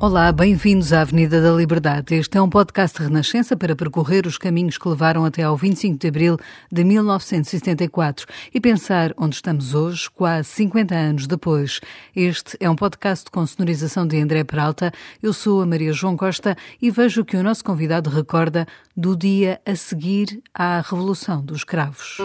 Olá, bem-vindos à Avenida da Liberdade. Este é um podcast de Renascença para percorrer os caminhos que levaram até ao 25 de abril de 1974 e pensar onde estamos hoje, quase 50 anos depois. Este é um podcast com sonorização de André Peralta. Eu sou a Maria João Costa e vejo que o nosso convidado recorda do dia a seguir à Revolução dos Cravos.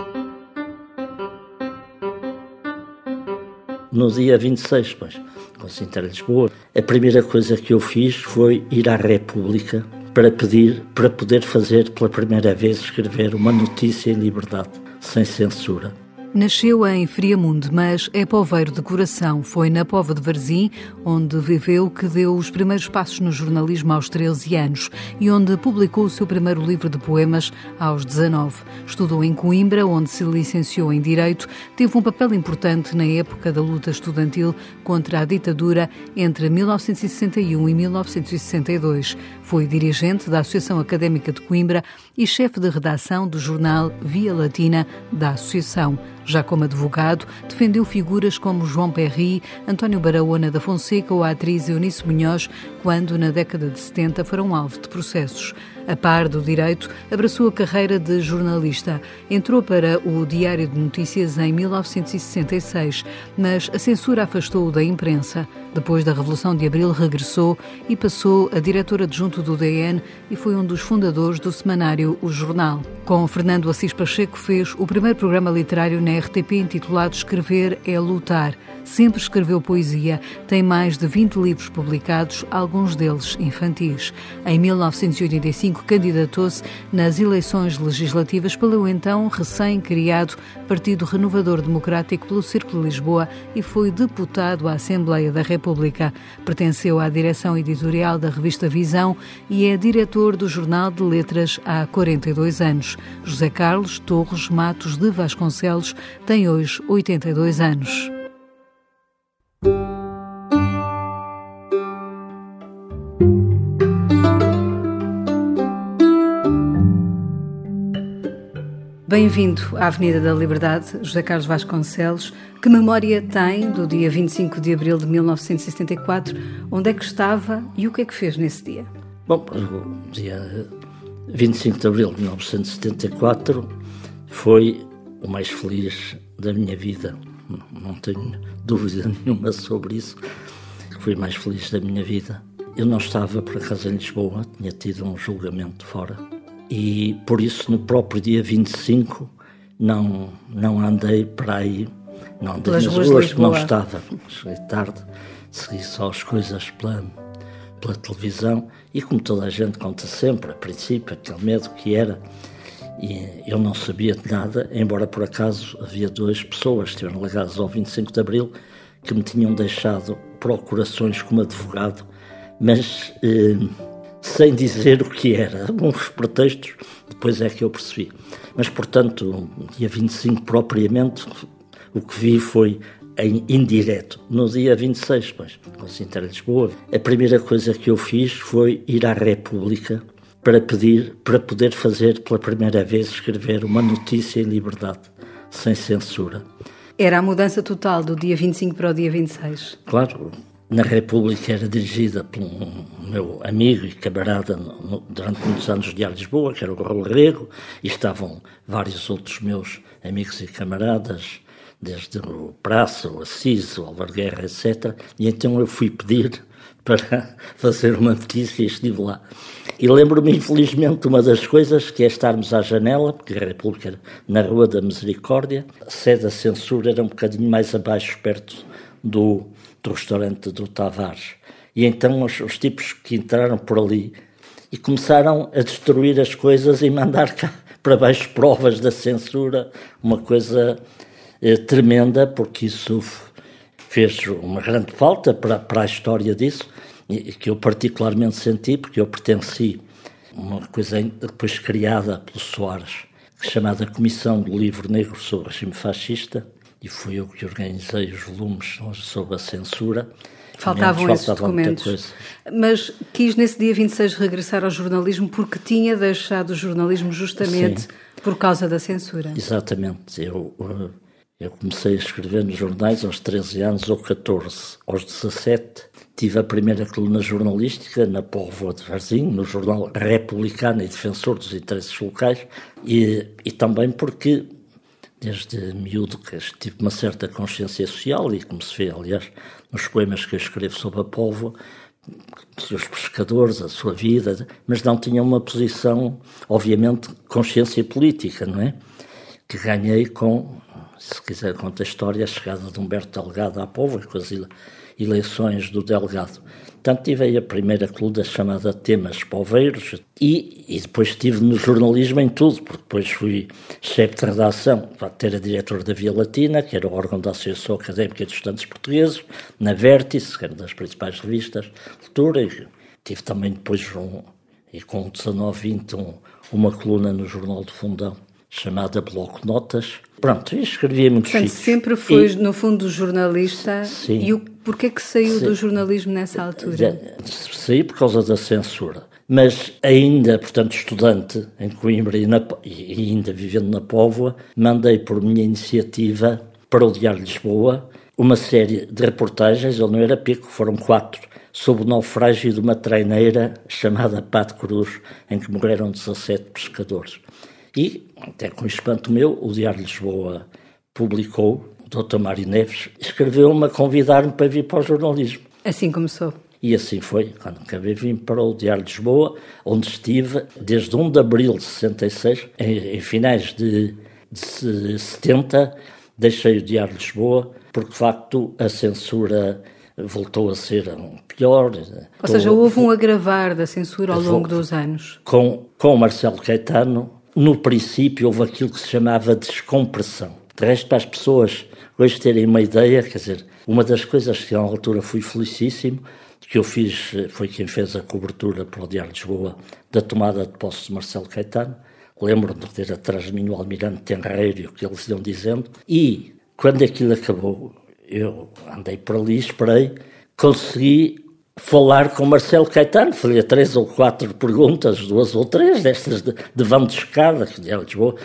No dia 26, pois com Sintra Lisboa, a primeira coisa que eu fiz foi ir à República para pedir para poder fazer pela primeira vez escrever uma notícia em liberdade, sem censura. Nasceu em Friamundo, mas é poveiro de coração. Foi na Pova de Varzim, onde viveu, que deu os primeiros passos no jornalismo aos 13 anos e onde publicou o seu primeiro livro de poemas aos 19. Estudou em Coimbra, onde se licenciou em Direito, teve um papel importante na época da luta estudantil contra a ditadura entre 1961 e 1962. Foi dirigente da Associação Académica de Coimbra e chefe de redação do jornal Via Latina da Associação. Já como advogado, defendeu figuras como João Perry, António Barahona da Fonseca ou a atriz Eunice Munhoz, quando, na década de 70, foram alvo de processos. A par do direito, abraçou a carreira de jornalista. Entrou para o Diário de Notícias em 1966, mas a censura afastou-o da imprensa. Depois da Revolução de Abril, regressou e passou a diretor adjunto do DN e foi um dos fundadores do semanário O Jornal. Com Fernando Assis Pacheco, fez o primeiro programa literário na RTP intitulado Escrever é Lutar. Sempre escreveu poesia, tem mais de 20 livros publicados, alguns deles infantis. Em 1985, candidatou-se nas eleições legislativas pelo então recém-criado Partido Renovador Democrático pelo Círculo de Lisboa e foi deputado à Assembleia da República. Pertenceu à direção editorial da revista Visão e é diretor do Jornal de Letras há 42 anos. José Carlos Torres Matos de Vasconcelos tem hoje 82 anos. Bem-vindo à Avenida da Liberdade, José Carlos Vasconcelos. Que memória tem do dia 25 de abril de 1974? Onde é que estava e o que é que fez nesse dia? Bom, dia 25 de abril de 1974 foi o mais feliz da minha vida. Não tenho dúvida nenhuma sobre isso. Fui mais feliz da minha vida. Eu não estava, por acaso, em Lisboa, tinha tido um julgamento fora e por isso no próprio dia 25 não, não andei para aí, não andei Pelas nas ruas ruas, não estava. Cheguei tarde, segui só as coisas pela, pela televisão e como toda a gente conta sempre, a princípio, aquele medo que era. E eu não sabia de nada, embora por acaso havia duas pessoas estiveram ligadas ao 25 de Abril que me tinham deixado procurações como advogado, mas eh, sem dizer o que era. Uns pretextos, depois é que eu percebi. Mas, portanto, dia 25 propriamente, o que vi foi em indireto. No dia 26, pois, com Sintra Lisboa, a primeira coisa que eu fiz foi ir à República para pedir para poder fazer pela primeira vez escrever uma notícia em liberdade, sem censura. Era a mudança total do dia 25 para o dia 26. Claro, na República era dirigida por um meu amigo e camarada no, durante muitos anos de Lisboa, que era o Raul Rego, e estavam vários outros meus amigos e camaradas, desde o Praça, o Assis, o Álvaro Guerra, etc. E então eu fui pedir para fazer uma notícia e estive lá. E lembro-me, infelizmente, uma das coisas que é estarmos à janela, porque a República na Rua da Misericórdia, a sede da censura era um bocadinho mais abaixo, perto do, do restaurante do Tavares. E então os, os, tipos que entraram por ali e começaram a destruir as coisas e mandar cá para baixo provas da censura, uma coisa eh, tremenda, porque isso fez uma grande falta para, para a história disso, e, que eu particularmente senti, porque eu pertenci a uma coisa depois criada pelo Soares, chamada Comissão do Livro Negro sobre o Regime Fascista, e fui eu que organizei os volumes sobre a censura. Faltavam esses documentos. Mas quis nesse dia 26 regressar ao jornalismo porque tinha deixado o jornalismo justamente Sim. por causa da censura. Exatamente. Eu, eu comecei a escrever nos jornais aos 13 anos ou 14. Aos 17 tive a primeira coluna jornalística na Póvoa de Varzim, no jornal Republicano e Defensor dos Interesses Locais, e, e também porque desde miúdo que tive uma certa consciência social e como se vê, aliás, nos poemas que eu escrevo sobre a povo, os pescadores, a sua vida, mas não tinha uma posição, obviamente, consciência política, não é? Que ganhei com, se quiser contar a história, a chegada de Humberto Delgado à povo com as eleições do Delgado. Portanto, tive aí a primeira coluna chamada Temas Poveiros e, e depois estive no jornalismo em tudo, porque depois fui chefe de redação, era diretor da Via Latina, que era o órgão da Associação Académica de Estudantes Portugueses, na Vértice, que era das principais revistas de cultura, e tive também depois, um, e com 19, 20, um, uma coluna no Jornal do Fundão chamada Bloco Notas. Pronto, escrevia muito Portanto, sempre foi, e, no fundo, jornalista. Sim. E o, porquê que saiu sim, do jornalismo nessa altura? Saí por causa da censura. Mas ainda, portanto, estudante em Coimbra e, na, e ainda vivendo na Póvoa, mandei por minha iniciativa para o Diário de Lisboa uma série de reportagens, ele não era pico, foram quatro, sobre o naufrágio de uma treineira chamada Pato Cruz, em que morreram 17 pescadores. E, até com espanto meu, o Diário de Lisboa publicou, o Dr. Mário Neves escreveu-me a convidar-me para vir para o jornalismo. Assim começou. E assim foi, quando acabei vim para o Diário de Lisboa, onde estive desde 1 de abril de 66, em, em finais de, de 70, deixei o Diário de Lisboa, porque de facto a censura voltou a ser pior. Ou seja, houve um agravar da censura ao longo dos anos. Com, com Marcelo Caetano, no princípio houve aquilo que se chamava descompressão. De resto, para as pessoas hoje terem uma ideia, quer dizer, uma das coisas que à altura fui felicíssimo, que eu fiz, foi quem fez a cobertura para o Diário de Lisboa da tomada de posse de Marcelo Caetano. Lembro-me de ter atrás de mim o Almirante Tenreiro, o que eles iam dizendo. E, quando aquilo acabou, eu andei por ali, esperei, consegui falar com Marcelo Caetano, fazia três ou quatro perguntas, duas ou três destas de, de vão de escada, que de Lisboa,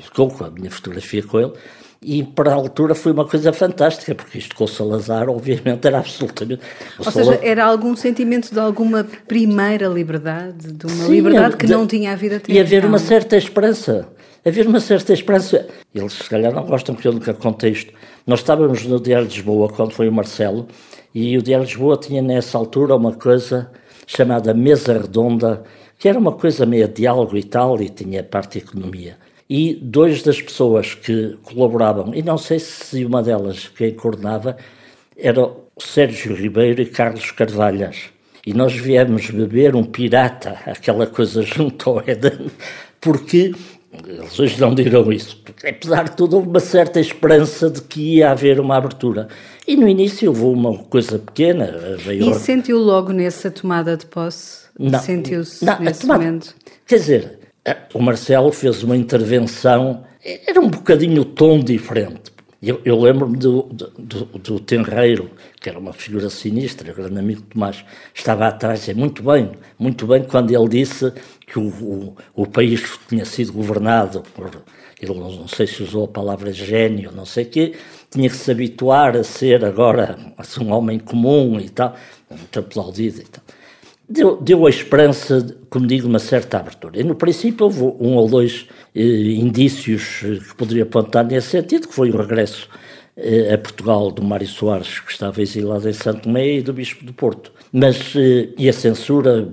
ficou com a minha fotografia com ele, e para a altura foi uma coisa fantástica, porque isto com o Salazar, obviamente, era absolutamente. Ou Salazar... seja, era algum sentimento de alguma primeira liberdade, de uma Sim, liberdade que de... não tinha havido até E haver uma certa esperança. Haver uma certa esperança. Eles, se calhar, não gostam que eu nunca contei isto. Nós estávamos no Diário de Lisboa, quando foi o Marcelo, e o Diário de Lisboa tinha nessa altura uma coisa chamada Mesa Redonda, que era uma coisa meio diálogo e tal, e tinha parte economia. E dois das pessoas que colaboravam, e não sei se uma delas quem coordenava, era Sérgio Ribeiro e Carlos Carvalhas. E nós viemos beber um pirata, aquela coisa junto ao Éden, porque eles hoje não dirão isso. Apesar de tudo, houve uma certa esperança de que ia haver uma abertura. E no início houve uma coisa pequena. Veio... E sentiu logo nessa tomada de posse? Não. Sentiu-se nesse tomada... momento? Quer dizer, o Marcelo fez uma intervenção, era um bocadinho o tom diferente. Eu, eu lembro-me do, do, do, Tenreiro, que era uma figura sinistra, grande amigo de Tomás, estava atrás, e muito bem, muito bem, quando ele disse que o, o, o país tinha sido governado por, ele não sei se usou a palavra gênio, não sei o quê, tinha que se habituar a ser agora assim, um homem comum e tal, muito aplaudido e tal. Deu, deu a esperança, como digo, uma certa abertura. E no princípio houve um ou dois eh, indícios eh, que poderia apontar nesse sentido, que foi o regresso eh, a Portugal do Mário Soares, que estava exilado em Santo Tomé, e do Bispo do Porto. Mas, eh, e a censura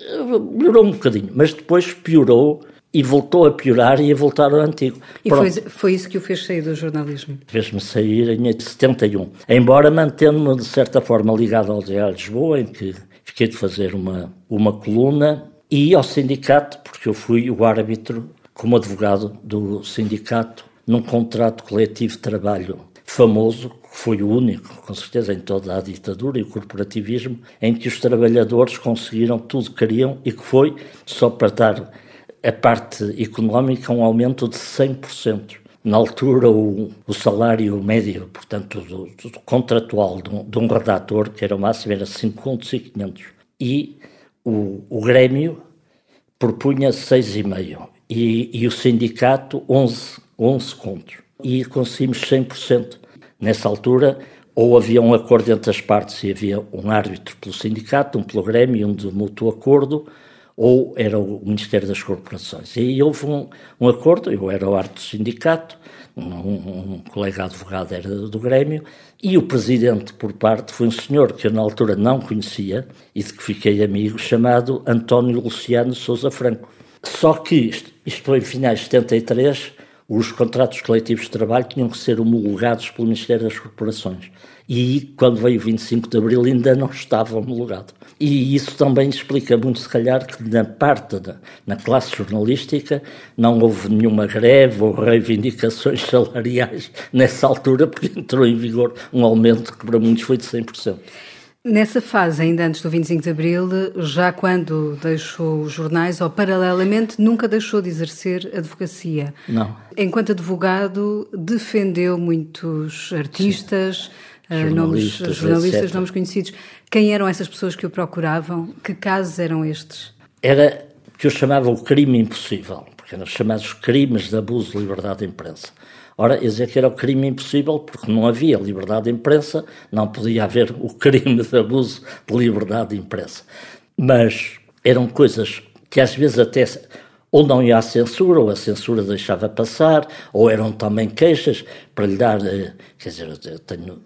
eh, melhorou um bocadinho, mas depois piorou e voltou a piorar e a voltar ao antigo. E foi, foi, isso que o fez sair do jornalismo? Fez-me sair em 71. Embora mantendo-me, de certa forma, ligado ao Diário de Lisboa, em que fiquei de fazer uma, uma coluna, e ao sindicato, porque eu fui o árbitro como advogado do sindicato num contrato coletivo de trabalho famoso, que foi o único, com certeza, em toda a ditadura e o corporativismo, em que os trabalhadores conseguiram tudo que queriam e que foi, só para dar a parte económica, um aumento de 100%. Na altura, o, o salário médio, portanto, do, do contratual de um, de um, redator, que era o máximo, era 5 contos e 500. E o, o Grêmio propunha 6,5 e, e o sindicato 11, 11 contos. E conseguimos 100%. Nessa altura, ou havia um acordo entre as partes e havia um árbitro pelo sindicato, um pelo Grêmio, um de mútuo acordo, ou era o Ministério das Corporações. E houve um, um acordo, eu era o árbitro do sindicato, um, um, colega advogado era do Grêmio, e o presidente, por parte, foi um senhor que eu na altura não conhecia e de que fiquei amigo, chamado António Luciano Souza Franco. Só que, isto foi em finais de 73, os contratos coletivos de trabalho tinham que ser homologados pelo Ministério das Corporações. E quando veio o 25 de Abril ainda não estava homologado. E isso também explica muito, se calhar, que na parte, da, na classe jornalística, não houve nenhuma greve ou reivindicações salariais nessa altura, porque entrou em vigor um aumento que para muitos foi de 100%. Nessa fase, ainda antes do 25 de Abril, já quando deixou os jornais, ou paralelamente, nunca deixou de exercer advocacia. Não. Enquanto advogado, defendeu muitos artistas, uh, nomes, jornalistas, etc. nomes conhecidos. Quem eram essas pessoas que o procuravam? Que casos eram estes? Era o que eu chamava o crime impossível, porque eram chamados crimes de abuso de liberdade de imprensa. Ora, dizer que era o crime impossível porque não havia liberdade de imprensa, não podia haver o crime de abuso de liberdade de imprensa. Mas eram coisas que às vezes até ou não ia à censura, ou a censura deixava passar, ou eram também queixas, para lhe dar, eh, quer dizer, eu tenho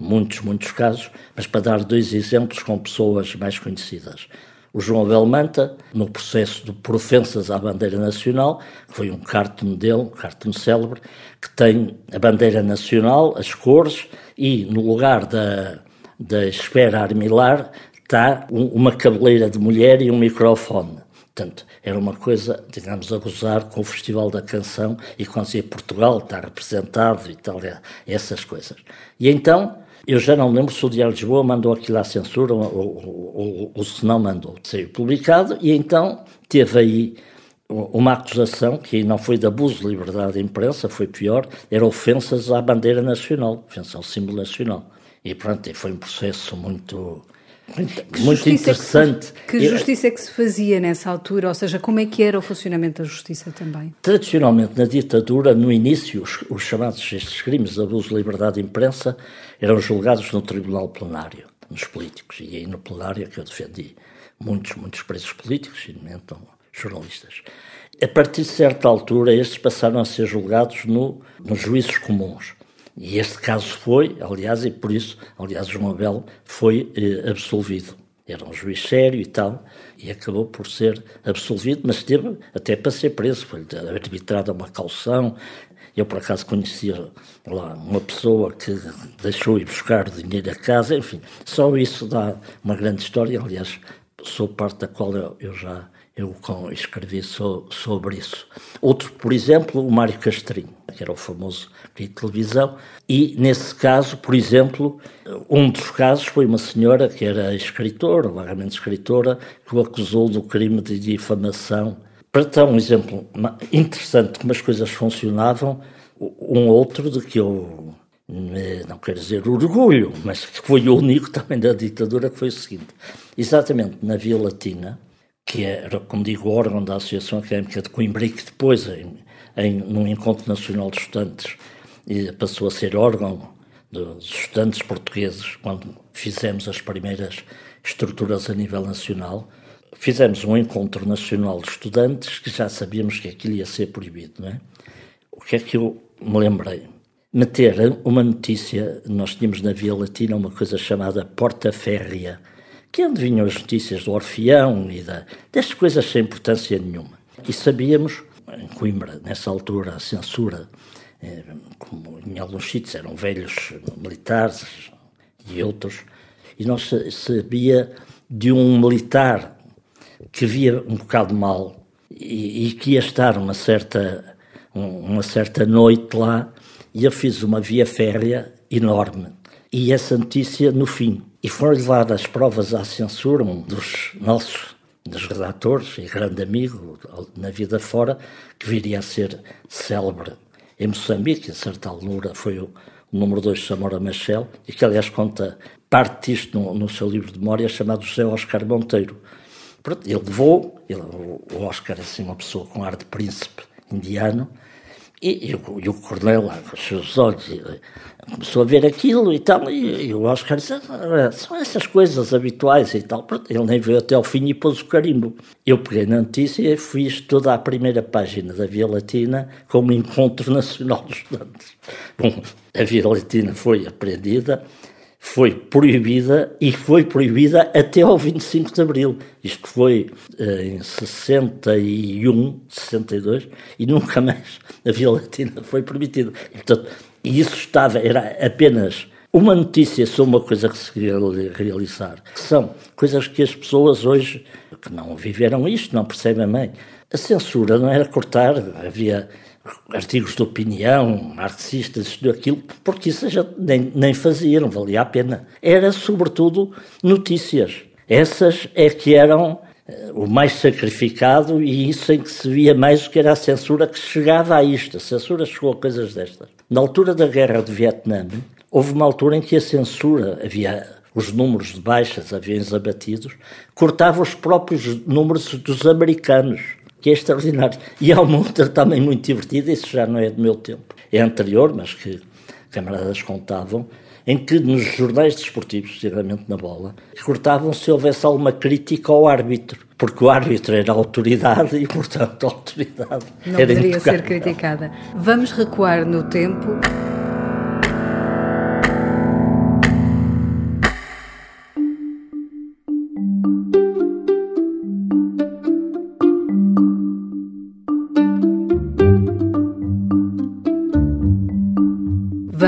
muitos, muitos casos, mas para dar dois exemplos com pessoas mais conhecidas o João Abel Manta, no processo de por ofensas à bandeira nacional, que foi um cartoon dele, um cartoon célebre, que tem a bandeira nacional, as cores, e no lugar da, da esfera armilar está um, uma cabeleira de mulher e um microfone. Portanto, era uma coisa, digamos, a gozar com o Festival da Canção e quando dizia Portugal está representado e tal, essas coisas. E então eu já não lembro se o Diário de Lisboa mandou aquilo à censura ou, ou, ou, ou se não mandou. Saiu publicado e então teve aí uma acusação que não foi de abuso de liberdade de imprensa, foi pior, era ofensas à bandeira nacional, ofensa ao símbolo nacional. E pronto, foi um processo muito muito, muito é interessante. Que, que justiça é que se fazia nessa altura? Ou seja, como é que era o funcionamento da justiça também? Tradicionalmente, na ditadura, no início, os, os chamados estes crimes de abuso de liberdade de imprensa eram julgados no tribunal plenário, nos políticos. E aí no plenário é que eu defendi muitos, muitos presos políticos, e então jornalistas. A partir de certa altura, estes passaram a ser julgados no, nos juízos comuns. E este caso foi, aliás, e por isso, aliás, João Abel foi eh, absolvido. Era um juiz sério e tal, e acabou por ser absolvido, mas teve até para ser preso, foi arbitrada uma calção. Eu, por acaso, conhecia lá uma pessoa que deixou ir buscar dinheiro a casa, enfim, só isso dá uma grande história. Aliás, sou parte da qual eu, eu já eu escrevi so, sobre isso. Outro, por exemplo, o Mário Castrinho, que era o famoso de televisão, e nesse caso, por exemplo, um dos casos foi uma senhora que era escritora, vagamente escritora, que o acusou do crime de difamação. Para dar um exemplo interessante como as coisas funcionavam, um outro de que eu não quero dizer orgulho, mas que foi o único também da ditadura, que foi o seguinte. Exatamente na Via Latina, que era, como digo, órgão da Associação Académica de Coimbra e que depois, em, em, num Encontro Nacional de Estudantes, passou a ser órgão dos estudantes portugueses, quando fizemos as primeiras estruturas a nível nacional. Fizemos um encontro nacional de estudantes que já sabíamos que aquilo ia ser proibido, não é? O que é que eu me lembrei? Meter uma notícia, nós tínhamos na Via Latina uma coisa chamada Porta Férrea, que é onde vinham as notícias do Orfeão e da, destas coisas sem importância nenhuma. E sabíamos, em Coimbra, nessa altura, a censura, eh, como em alguns sítios eram velhos militares e outros, e não sabia de um militar que via um bocado mal e, e que ia estar uma certa, uma certa noite lá e eu fiz uma via férrea enorme. E essa notícia no fim. E foram levar as provas à censura, um dos nossos dos redatores e grande amigo na vida fora, que viria a ser célebre em Moçambique, a certa altura foi o, número 2 de Samora Machel, e que aliás conta parte disto no, no seu livro de memória chamado José Oscar Monteiro. Pronto, ele levou, ele, o Oscar é assim uma pessoa com ar de príncipe indiano, e, e, o, e o Cornel, com os seus olhos, começou a ver aquilo e tal, e, e o Oscar disse, ah, são essas coisas habituais e tal. Ele nem veio até ao fim e pôs o carimbo. Eu peguei na notícia e fiz toda a primeira página da Via Latina com o Encontro Nacional dos Estudantes. Bom, a Via Latina foi apreendida, foi proibida e foi proibida até ao 25 de Abril. Isto foi uh, em 61, 62 e nunca mais a Via Latina foi permitida. Portanto, isso estava, era apenas uma notícia sobre uma coisa que se queria realizar. São coisas que as pessoas hoje, que não viveram isto, não percebem bem. A censura não era cortar, havia artigos de opinião, marxistas, isto aquilo, porque isso nem, nem fazia, não valia a pena. Era, sobretudo, notícias. Essas é que eram eh, o mais sacrificado e isso em que se via mais que era a censura que chegava a isto. A censura chegou a coisas destas. Na altura da guerra do Vietnã, houve uma altura em que a censura, havia os números de baixas, aviões abatidos, cortava os próprios números dos americanos que é extraordinário. E há uma outra também muito divertida, isso já não é do meu tempo, é anterior, mas que camaradas contavam, em que nos jornais desportivos, geralmente na bola, cortavam se houvesse alguma crítica ao árbitro, porque o árbitro era autoridade e, portanto, a autoridade não era poderia ser criticada. Vamos recuar no tempo.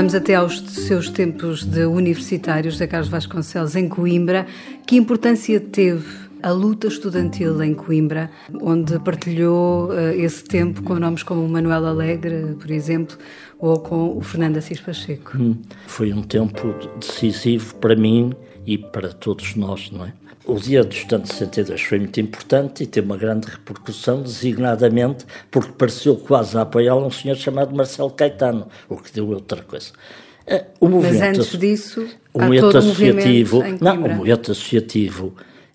Vamos até aos seus tempos de universitários, da Carlos Vasconcelos, em Coimbra. Que importância teve a luta estudantil em Coimbra, onde partilhou uh, esse tempo com nomes como Manuel Alegre, por exemplo, ou com o Fernando Assis Pacheco? Hum, foi um tempo decisivo para mim e para todos nós, não é? O Dia do Estudante 62 foi muito importante e teve uma grande repercussão, designadamente porque pareceu quase a apoiá-lo um senhor chamado Marcelo Caetano, o que deu outra coisa. Eh, o movimento, Mas antes disso, o movimento associativo, não, o movimento associativo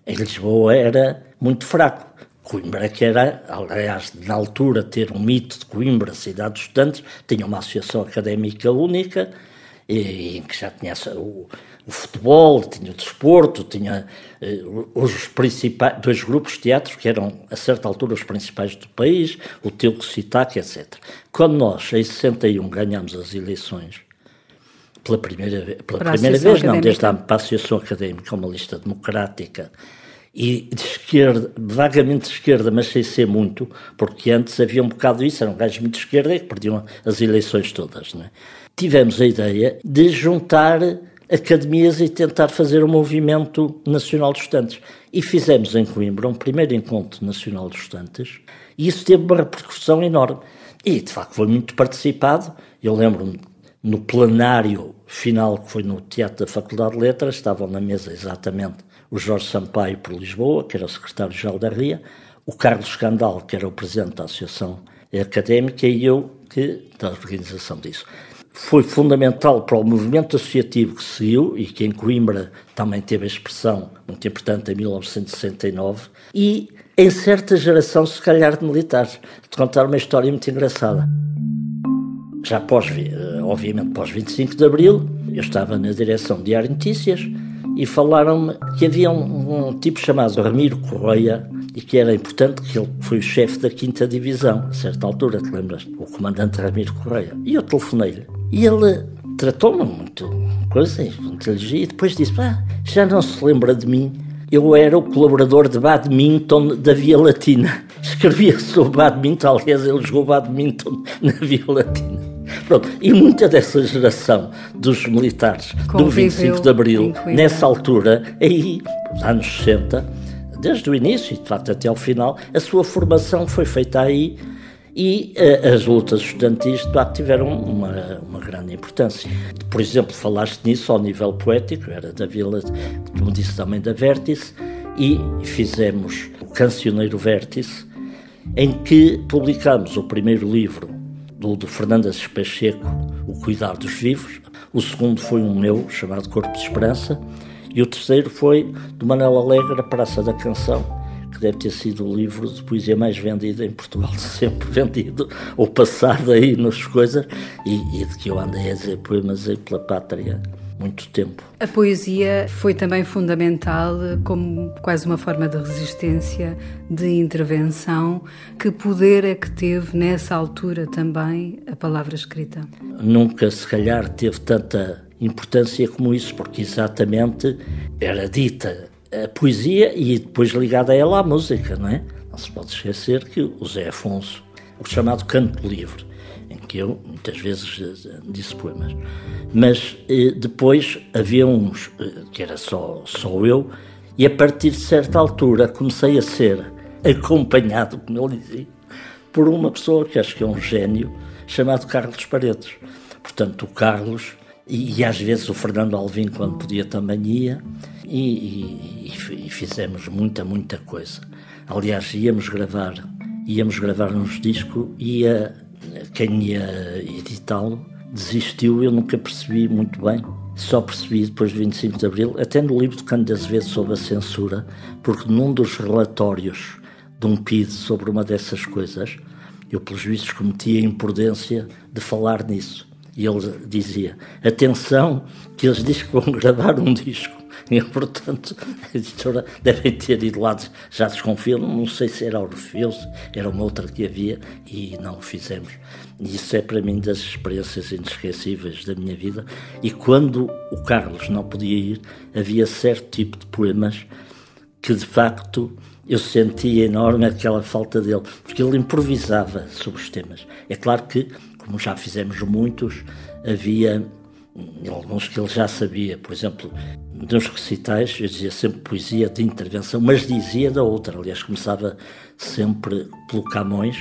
em Lisboa era muito fraco. Coimbra, que era, aliás, na altura, ter um mito de Coimbra, cidade dos estudantes, tinha uma associação académica única, em que já tinha o, o futebol, tinha o desporto, tinha eh, os principais, dois grupos de teatro que eram, a certa altura, os principais do país, o Teuco Citac, etc. Quando nós, em 61, ganhamos as eleições, pela primeira, pela primeira vez, académica. não, desde a, Associação Académica, uma lista democrática, e de esquerda, vagamente de esquerda, mas sem ser muito, porque antes havia um bocado isso, eram gajos muito de esquerda e que perdiam as eleições todas. É? Tivemos a ideia de juntar academias e tentar fazer um movimento nacional de estudantes. E fizemos em Coimbra um primeiro encontro nacional de estudantes e isso teve uma repercussão enorme. E, de facto, foi muito participado. Eu lembro-me, no plenário final, que foi no Teatro da Faculdade de Letras, estavam na mesa exatamente o Jorge Sampaio por Lisboa, que era secretário-geral da RIA, o Carlos Candal, que era o presidente da Associação Académica, e eu, que da organização disso foi fundamental para o movimento associativo que seguiu e que em Coimbra também teve a expressão muito importante em 1969 e em certa geração, se calhar, de militares. De contar uma história muito engraçada. Já pós, eh, obviamente, pós 25 de Abril, eu estava na direção de Diário Notícias e falaram-me que havia um, um, tipo chamado Ramiro Correia e que era importante, que ele foi o chefe da 5 Divisão, a certa altura, te lembras? O comandante Ramiro Correia. E eu telefonei-lhe e ele tratou-me muito, coisa, inteligente, e depois disse: ah, já não se lembra de mim. Eu era o colaborador de badminton da Via Latina. Escrevia sobre badminton, aliás, ele jogou badminton na Via Latina. Pronto, e muita dessa geração dos militares Conviveu do 25 de Abril, nessa altura, aí, nos anos 60, desde o início e de facto até ao final, a sua formação foi feita aí e uh, as lutas estudantis de facto tiveram uma, uma grande importância. Por exemplo, falaste nisso ao nível poético, era da Vila, como disse também da Vértice, e fizemos o Cancioneiro Vértice, em que publicamos o primeiro livro do, do Fernando Assis Pacheco, O Cuidar dos Vivos, o segundo foi um meu, chamado Corpo de Esperança, e o terceiro foi do Manuel Alegre, A Praça da Canção, que deve ter sido o livro de poesia mais vendido em Portugal, sempre vendido, ou passado aí nas coisas, e, e de que eu andei a dizer poemas pela pátria muito tempo. A poesia foi também fundamental como quase uma forma de resistência, de intervenção. Que poder é que teve nessa altura também a palavra escrita? Nunca, se calhar, teve tanta importância como isso, porque exatamente era dita a poesia e depois ligada a ela a música, não é? Não se pode esquecer que o Zé Afonso, o chamado canto livre, que eu muitas vezes eh, disse poemas, mas eh, depois havia uns eh, que era só, só eu, e a partir de certa altura comecei a ser acompanhado, como ele dizia, por uma pessoa que acho que é um gênio, chamado Carlos Paredes. Portanto, o Carlos e, e, às vezes o Fernando Alvim, quando podia, também ia, e, e, e, fizemos muita, muita coisa. Aliás, íamos gravar, íamos gravar uns discos, e a, quem ia editá-lo desistiu, eu nunca percebi muito bem. Só percebi depois do 25 de Abril, até no livro de Cândido Azevedo sobre a censura, porque num dos relatórios de um PID sobre uma dessas coisas, eu, pelos vistos, cometi a imprudência de falar nisso. E ele dizia: Atenção, que eles dizem que vão gravar um disco. E, portanto, a editora devem ter ido lá, já desconfio, não sei se era Orfeus, era uma outra que havia, e não o fizemos. E isso é para mim das experiências inesquecíveis da minha vida. E quando o Carlos não podia ir, havia certo tipo de poemas que de facto eu sentia enorme aquela falta dele, porque ele improvisava sobre os temas. É claro que como já fizemos muitos, havia alguns que ele já sabia. Por exemplo, nos recitais, eu dizia sempre poesia de intervenção, mas dizia da outra. Aliás, começava sempre pelo Camões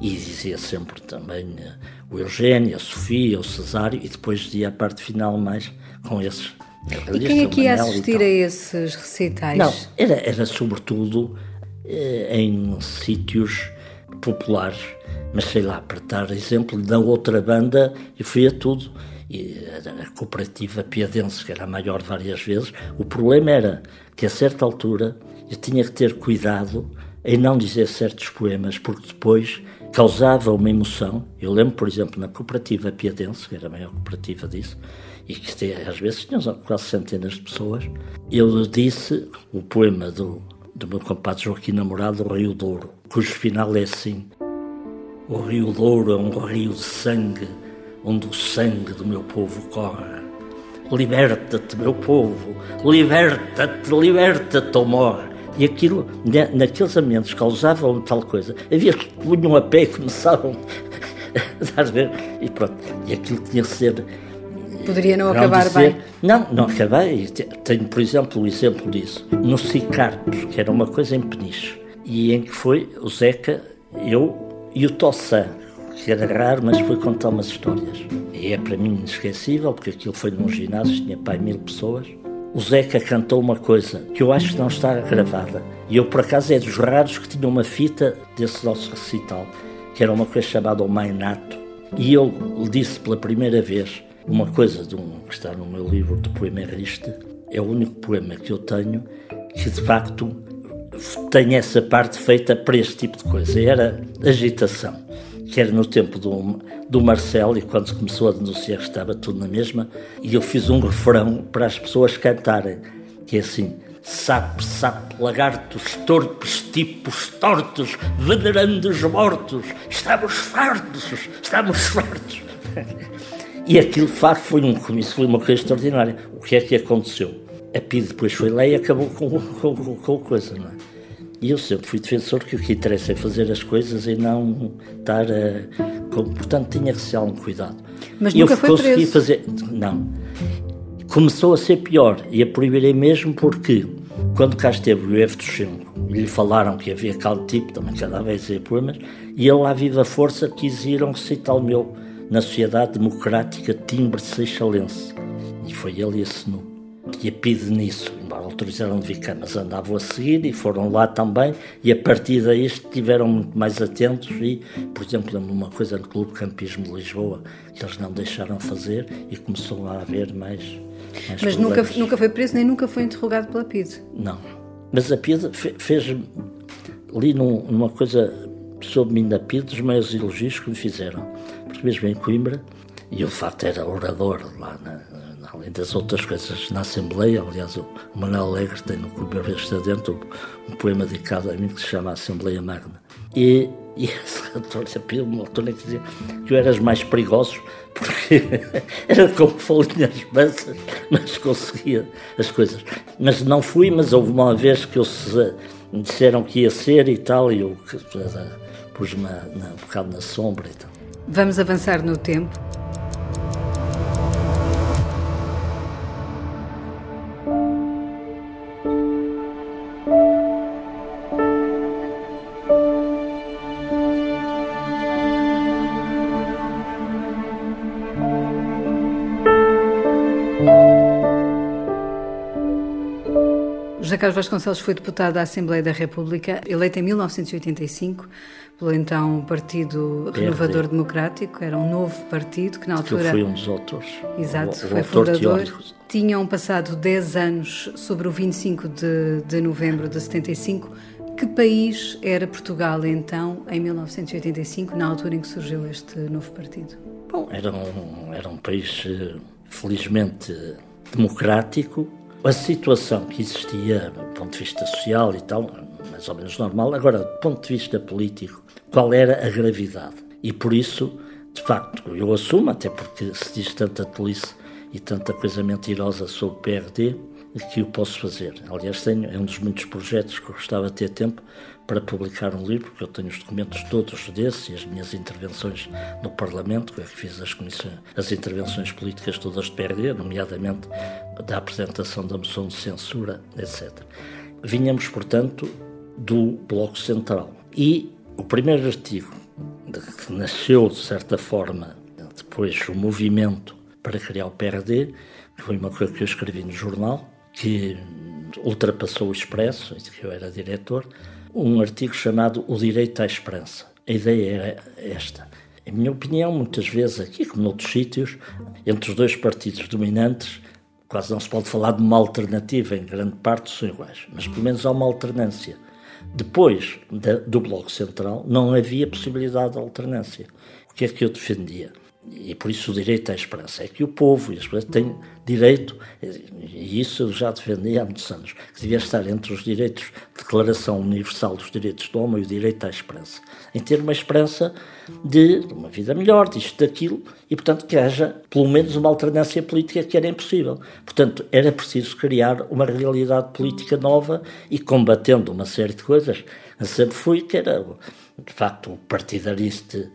e dizia sempre também eh, o Eugênio, a Sofia, o Cesário, e depois dizia a parte final mais com esses. E quem é que ia assistir a esses recitais? Não, era, era sobretudo eh, em sítios populares mas sei lá, para dar exemplo da outra banda, eu fui a tudo. E a cooperativa piadense, que era a maior várias vezes, o problema era que a certa altura eu tinha que ter cuidado em não dizer certos poemas, porque depois causava uma emoção. Eu lembro, por exemplo, na cooperativa piadense, que era a maior cooperativa disso, e que às vezes tinha quase centenas de pessoas, eu disse o poema do, do meu compadre Joaquim Namorado, O Rio Douro, cujo final é assim. O rio Douro é um rio de sangue, onde o sangue do meu povo corre. Liberta-te, meu povo, liberta-te, liberta-te ou morre. E aquilo, naqueles ambientes, causavam tal coisa. Havia que punham a pé e começavam a ver. E pronto. E aquilo tinha que ser. Poderia não acabar dizer, bem. Não, não acabei. Tenho, por exemplo, o exemplo disso. No Cicarpos, que era uma coisa em Peniche, e em que foi o Zeca, eu e o Tossan, que era raro, mas foi contar umas histórias. E é para mim inesquecível, porque aquilo foi num ginásio, tinha pai mil pessoas. O Zeca cantou uma coisa que eu acho que não está gravada. E eu, por acaso, é dos raros que tinha uma fita desse nosso recital, que era uma coisa chamada O Mainato. E eu disse pela primeira vez uma coisa de um, que está no meu livro de poema Riste. É o único poema que eu tenho que, de facto, tem essa parte feita para este tipo de coisa. Era agitação, que era no tempo do, do Marcelo, e quando começou a denunciar que estava tudo na mesma, e eu fiz um refrão para as pessoas cantarem, que é assim, sapo, sapo, lagartos, torpes, tipos, tortos, venerandos mortos, estamos fartos, estamos fartos. E aquilo, facto, foi, um, foi uma coisa extraordinária. O que é que aconteceu? A PID depois foi lá e acabou com, com, com, com coisa, não é? E eu sempre fui defensor que o que interessa é fazer as coisas e não estar a. Portanto, tinha que ser algum cuidado. Mas nunca eu foi consegui preso. fazer. Não. Começou a ser pior e a proibirei mesmo porque Quando cá esteve o Evtushenko e lhe falaram que havia aquele tipo, também cada vez havia poemas, e ele, à viva força, quis ir a um recital meu na Sociedade Democrática Timbre Seixalense. E foi ele e assinou. E a PIDE nisso, embora autorizaram de vir mas andavam a seguir e foram lá também, e a partir daí estiveram muito mais atentos e, por exemplo, uma coisa no Clube Campismo de Lisboa, que eles não deixaram fazer e começou a haver mais, mais Mas nunca, nunca foi preso nem nunca foi interrogado pela PIDE? Não. Mas a PIDE fez, li num, numa coisa sobre mim da PIDE, dos maiores elogios que me fizeram. Porque mesmo em Coimbra, e eu de facto era orador lá na, além das outras coisas na Assembleia. Aliás, o Manuel Alegre tem no Clube Revista Dentro um poema dedicado a mim que se chama Assembleia Magna. E, e esse relator pediu uma altura que dizia que eu eras mais perigoso porque era como folhinhas mansas, mas conseguia as coisas. Mas não fui, mas houve uma vez que se, me disseram que ia ser e tal, e eu pus-me um bocado na sombra e tal. Vamos avançar no tempo. José Carlos Vasconcelos foi deputado da Assembleia da República, eleito em 1985 pelo então Partido PRD. Renovador Democrático, era um novo partido que na altura... Que fui um dos autores. Exato, o, o foi fundador. Tinham passado 10 anos sobre o 25 de, de novembro de 75. Que país era Portugal então, em 1985, na altura em que surgiu este novo partido? Bom, era um, era um país eh, felizmente democrático, a situação que existia do ponto de vista social e tal, mais ou menos normal. Agora, do ponto de vista político, qual era a gravidade? E por isso, de facto, eu assumo, até porque se diz tanta tolice e tanta coisa mentirosa sobre o PRD, que o posso fazer. Aliás, tenho, é um dos muitos projetos que eu gostava de ter tempo para publicar um livro, porque eu tenho os documentos todos desses e as minhas intervenções no Parlamento, que que fiz as, as intervenções políticas todas de PRD, nomeadamente da apresentação da moção de censura, etc. Vinhamos, portanto, do Bloco Central. E o primeiro artigo que nasceu, de certa forma, depois o movimento para criar o PRD, foi uma coisa que eu escrevi no jornal, que ultrapassou o Expresso, de que eu era diretor, um artigo chamado O Direito à Esperança. A ideia é esta. Em minha opinião, muitas vezes aqui, como noutros sítios, entre os dois partidos dominantes, quase não se pode falar de uma alternativa, em grande parte são iguais, mas pelo menos há uma alternância. Depois do Bloco Central, não havia possibilidade de alternância. O que é que eu defendia? E por isso o direito à esperança é que o povo e as pessoas têm direito, e isso eu já defendi há muitos anos, que devia estar entre os direitos, Declaração Universal dos Direitos do Homem e o direito à esperança, em ter uma esperança de uma vida melhor, disto, daquilo, e portanto que haja pelo menos uma alternância política que era impossível. Portanto, era preciso criar uma realidade política nova e combatendo uma série de coisas. Eu sempre fui que era, de facto, o partidarista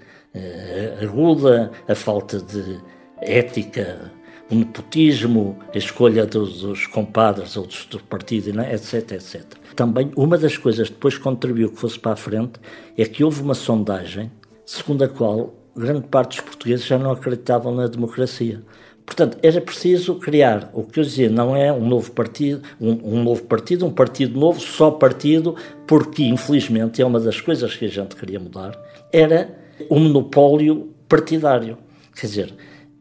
aguda, a falta de ética, o nepotismo, a escolha dos, dos compadres ou dos, do partido, né, etc, etc. Também, uma das coisas que depois contribuiu que fosse para a frente é que houve uma sondagem segundo a qual grande parte dos portugueses já não acreditavam na democracia. Portanto, era preciso criar o que eu dizia, não é um novo partido, um, um, novo partido, um partido novo, só partido, porque infelizmente é uma das coisas que a gente queria mudar, era um monopólio partidário. Quer dizer,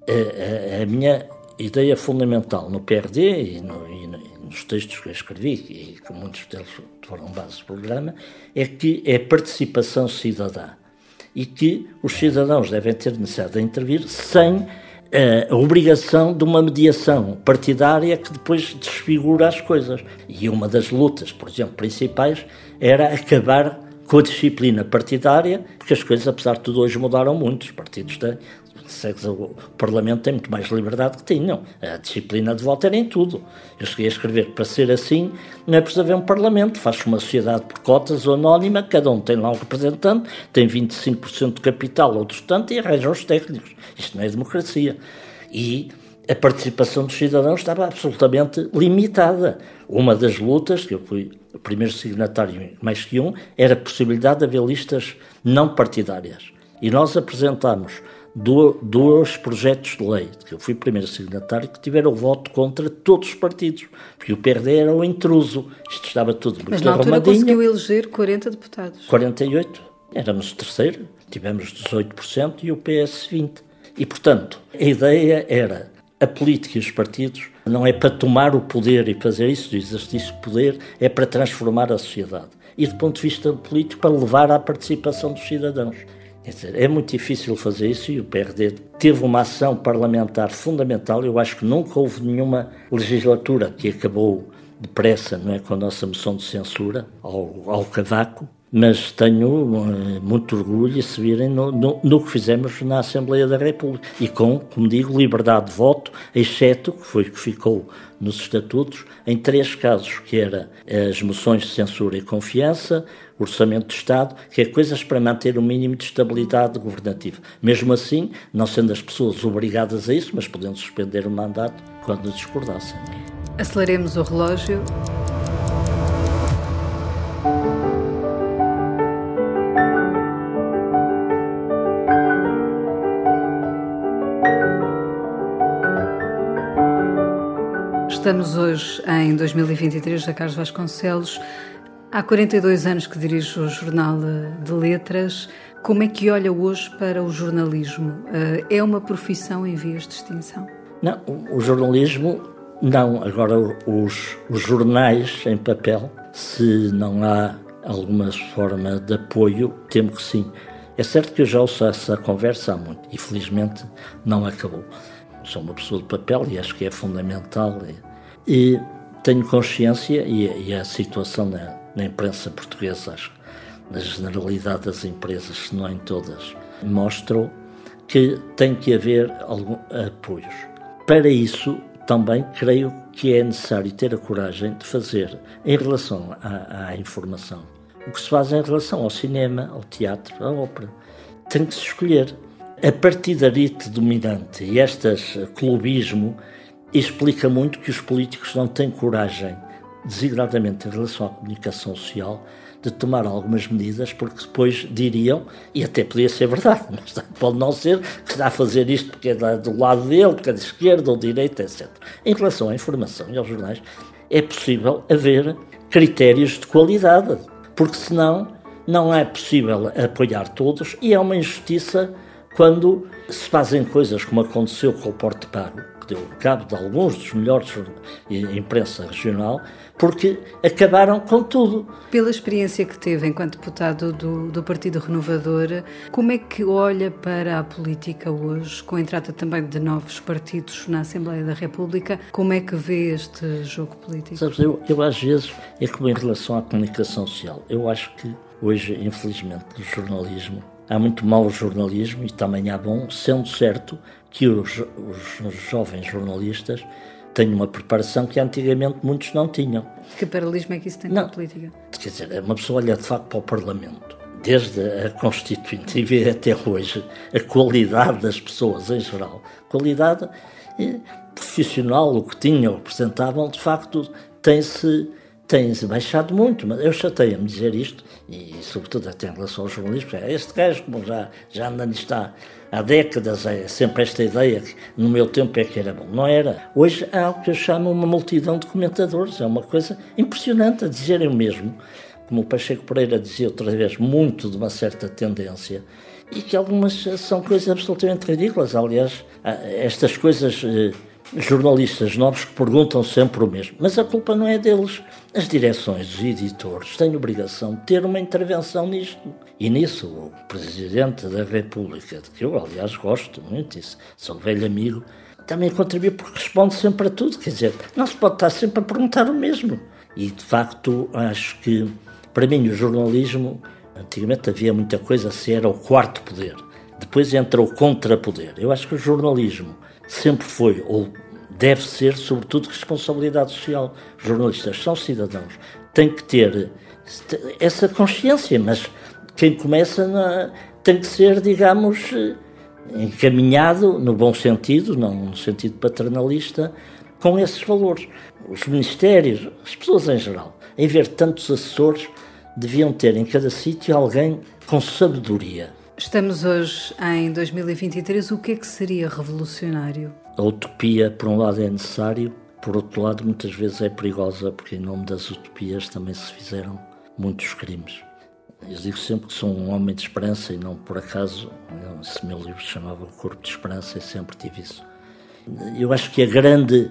a, a, a minha ideia fundamental no PRD e, no, e, no, nos textos que eu escrevi, e que muitos deles foram base do programa, é que é participação cidadã e que os cidadãos devem ter necessidade de intervir sem a obrigação de uma mediação partidária que depois desfigura as coisas. E uma das lutas, por exemplo, principais era acabar com a disciplina partidária, porque as coisas, apesar de tudo, hoje mudaram muito. Os partidos têm, o Parlamento tem muito mais liberdade que tinham. A disciplina de voto era em tudo. Eu cheguei a escrever para ser assim não é preciso haver um Parlamento, faz uma sociedade por cotas ou anónima, cada um tem lá um representante, tem 25% de capital ou tanto e arranjam os técnicos. Isto não é democracia. E a participação dos cidadãos estava absolutamente limitada. Uma das lutas, que eu fui o primeiro signatário mais que um, era a possibilidade de haver listas não partidárias. E nós apresentámos dois projetos de lei, que eu fui o primeiro signatário, que tiveram voto contra todos os partidos, porque o PRD era o intruso. Isto estava tudo muito Mas na altura conseguiu eleger 40 deputados. 48. Éramos o terceiro, tivemos 18% e o PS 20%. E, portanto, a ideia era a política e os partidos não é para tomar o poder e fazer isso, o exercício de poder, é para transformar a sociedade. E, do ponto de vista político, para levar à participação dos cidadãos. É muito difícil fazer isso e o PRD teve uma ação parlamentar fundamental. Eu acho que nunca houve nenhuma legislatura que acabou depressa, não é, com a nossa moção de censura ao, ao cavaco, mas tenho uh, muito orgulho se virem no, no, no, que fizemos na Assembleia da República e com, como digo, liberdade de voto, exceto, que foi o que ficou nos estatutos, em três casos, que era as moções de censura e confiança, Orçamento de Estado, que é coisas para manter o um mínimo de estabilidade governativa. Mesmo assim, não sendo as pessoas obrigadas a isso, mas podendo suspender o mandato quando discordassem. Aceleremos o relógio. Estamos hoje em 2023, a Carlos Vasconcelos. Há 42 anos que dirijo o Jornal de Letras. Como é que olha hoje para o jornalismo? Eh, é uma profissão em vias de extinção? Não, o jornalismo não. Agora, os, os jornais em papel, se não há alguma forma de apoio, temo que sim. É certo que eu já ouço essa conversa há muito e não acabou. Sou uma pessoa de papel e acho que é fundamental e tenho consciência, e, e a situação na, na imprensa portuguesa, na generalidade das empresas, se não em todas, mostram que tem que haver algum apoios. Para isso, também creio que é necessário ter a coragem de fazer, em relação à, à informação, o que se faz em relação ao cinema, ao teatro, à ópera. Tem que se escolher. A partidarite dominante e este clubismo explica muito que os políticos não têm coragem, desigradamente em relação à comunicação social, de tomar algumas medidas, porque depois diriam, e até podia ser verdade, mas pode não ser, que está a fazer isto porque é do lado dele, porque é de esquerda ou de direita, etc. Em relação à informação e aos jornais, é possível haver critérios de qualidade, porque senão não é possível apoiar todos e é uma injustiça quando se fazem coisas como aconteceu com o Porte Pago, que deu cabo de alguns dos melhores imprensa regional, porque acabaram com tudo. Pela experiência que teve enquanto deputado do, do Partido Renovador, como é que olha para a política hoje, com a entrada também de novos partidos na Assembleia da República? Como é que vê este jogo político? Sabes, eu, eu às vezes, é como em relação à comunicação social, eu acho que hoje, infelizmente, no jornalismo, há muito mau jornalismo e também há bom, sendo certo que os, os, jovens jornalistas têm uma preparação que antigamente muitos não tinham. Que paralelismo é que isso tem com a política? Quer dizer, uma pessoa olha de facto para o Parlamento, desde a Constituinte e vê até hoje a qualidade das pessoas em geral, qualidade eh, profissional, o que tinham, apresentavam, de facto tem-se tem-se baixado muito, mas eu chateia-me dizer isto, e sobretudo até em relação aos jornalistas, é este gajo, como já, já anda nisto há, há décadas, é sempre esta ideia que no meu tempo é que era bom. Não era. Hoje há o que eu chamo uma multidão de comentadores, é uma coisa impressionante a dizerem o mesmo, como o Pacheco Pereira dizia outra vez, muito de uma certa tendência, e que algumas são coisas absolutamente ridículas. Aliás, estas coisas eh, jornalistas novos que perguntam sempre o mesmo. Mas a culpa não é deles. As direções, os editores, têm obrigação de ter uma intervenção nisto. E nisso, o Presidente da República, de que eu, aliás, gosto muito, isso, sou velho amigo, também contribui porque responde sempre a tudo. Quer dizer, não se pode estar sempre a perguntar o mesmo. E, de facto, acho que, para mim, o jornalismo, antigamente havia muita coisa, se era o quarto poder. Depois entra o contrapoder. Eu acho que o jornalismo sempre foi, ou deve ser, sobretudo, responsabilidade social. Os jornalistas são cidadãos, têm que ter essa consciência, mas quem começa na, tem que ser, digamos, encaminhado no bom sentido, não no sentido paternalista, com esses valores. Os ministérios, as pessoas em geral, em ver tantos assessores, deviam ter em cada sítio alguém com sabedoria. Estamos hoje em 2023. O que é que seria revolucionário? A utopia, por um lado, é necessário, por outro lado, muitas vezes é perigosa, porque em nome das utopias também se fizeram muitos crimes. Eu digo sempre que sou um homem de esperança e não por acaso, esse meu livro chamava O Corpo de Esperança e sempre tive isso. Eu acho que a grande,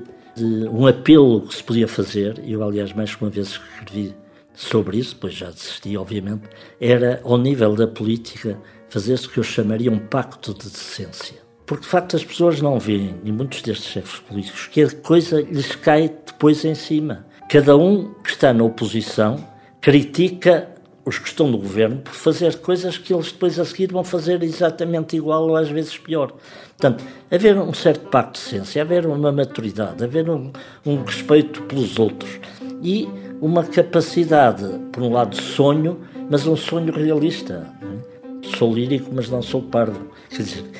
um apelo que se podia fazer, eu aliás mais que uma vez escrevi sobre isso, pois já desisti obviamente, era ao nível da política fazer-se o que eu chamaria um pacto de decência. Porque de facto as pessoas não veem, e muitos destes chefes políticos, que a coisa lhes cai depois em cima. Cada um que está na oposição critica os que estão no governo por fazer coisas que eles depois a seguir vão fazer exatamente igual ou às vezes pior. Portanto, haver um certo pacto de ciência, haver uma maturidade, haver um, um respeito pelos outros e uma capacidade, por um lado, de sonho, mas um sonho realista. É? Sou lírico, mas não sou parvo.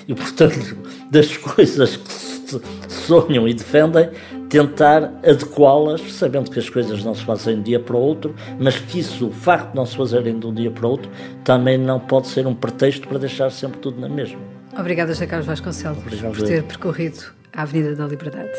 E, portanto, das coisas que se sonham e defendem, tentar adequá-las, sabendo que as coisas não se fazem de um dia para o outro, mas que isso, o facto de não se fazerem de um dia para o outro, também não pode ser um pretexto para deixar sempre tudo na mesma. Obrigada, José Carlos Vasconcelos, Obrigado. por ter percorrido a Avenida da Liberdade.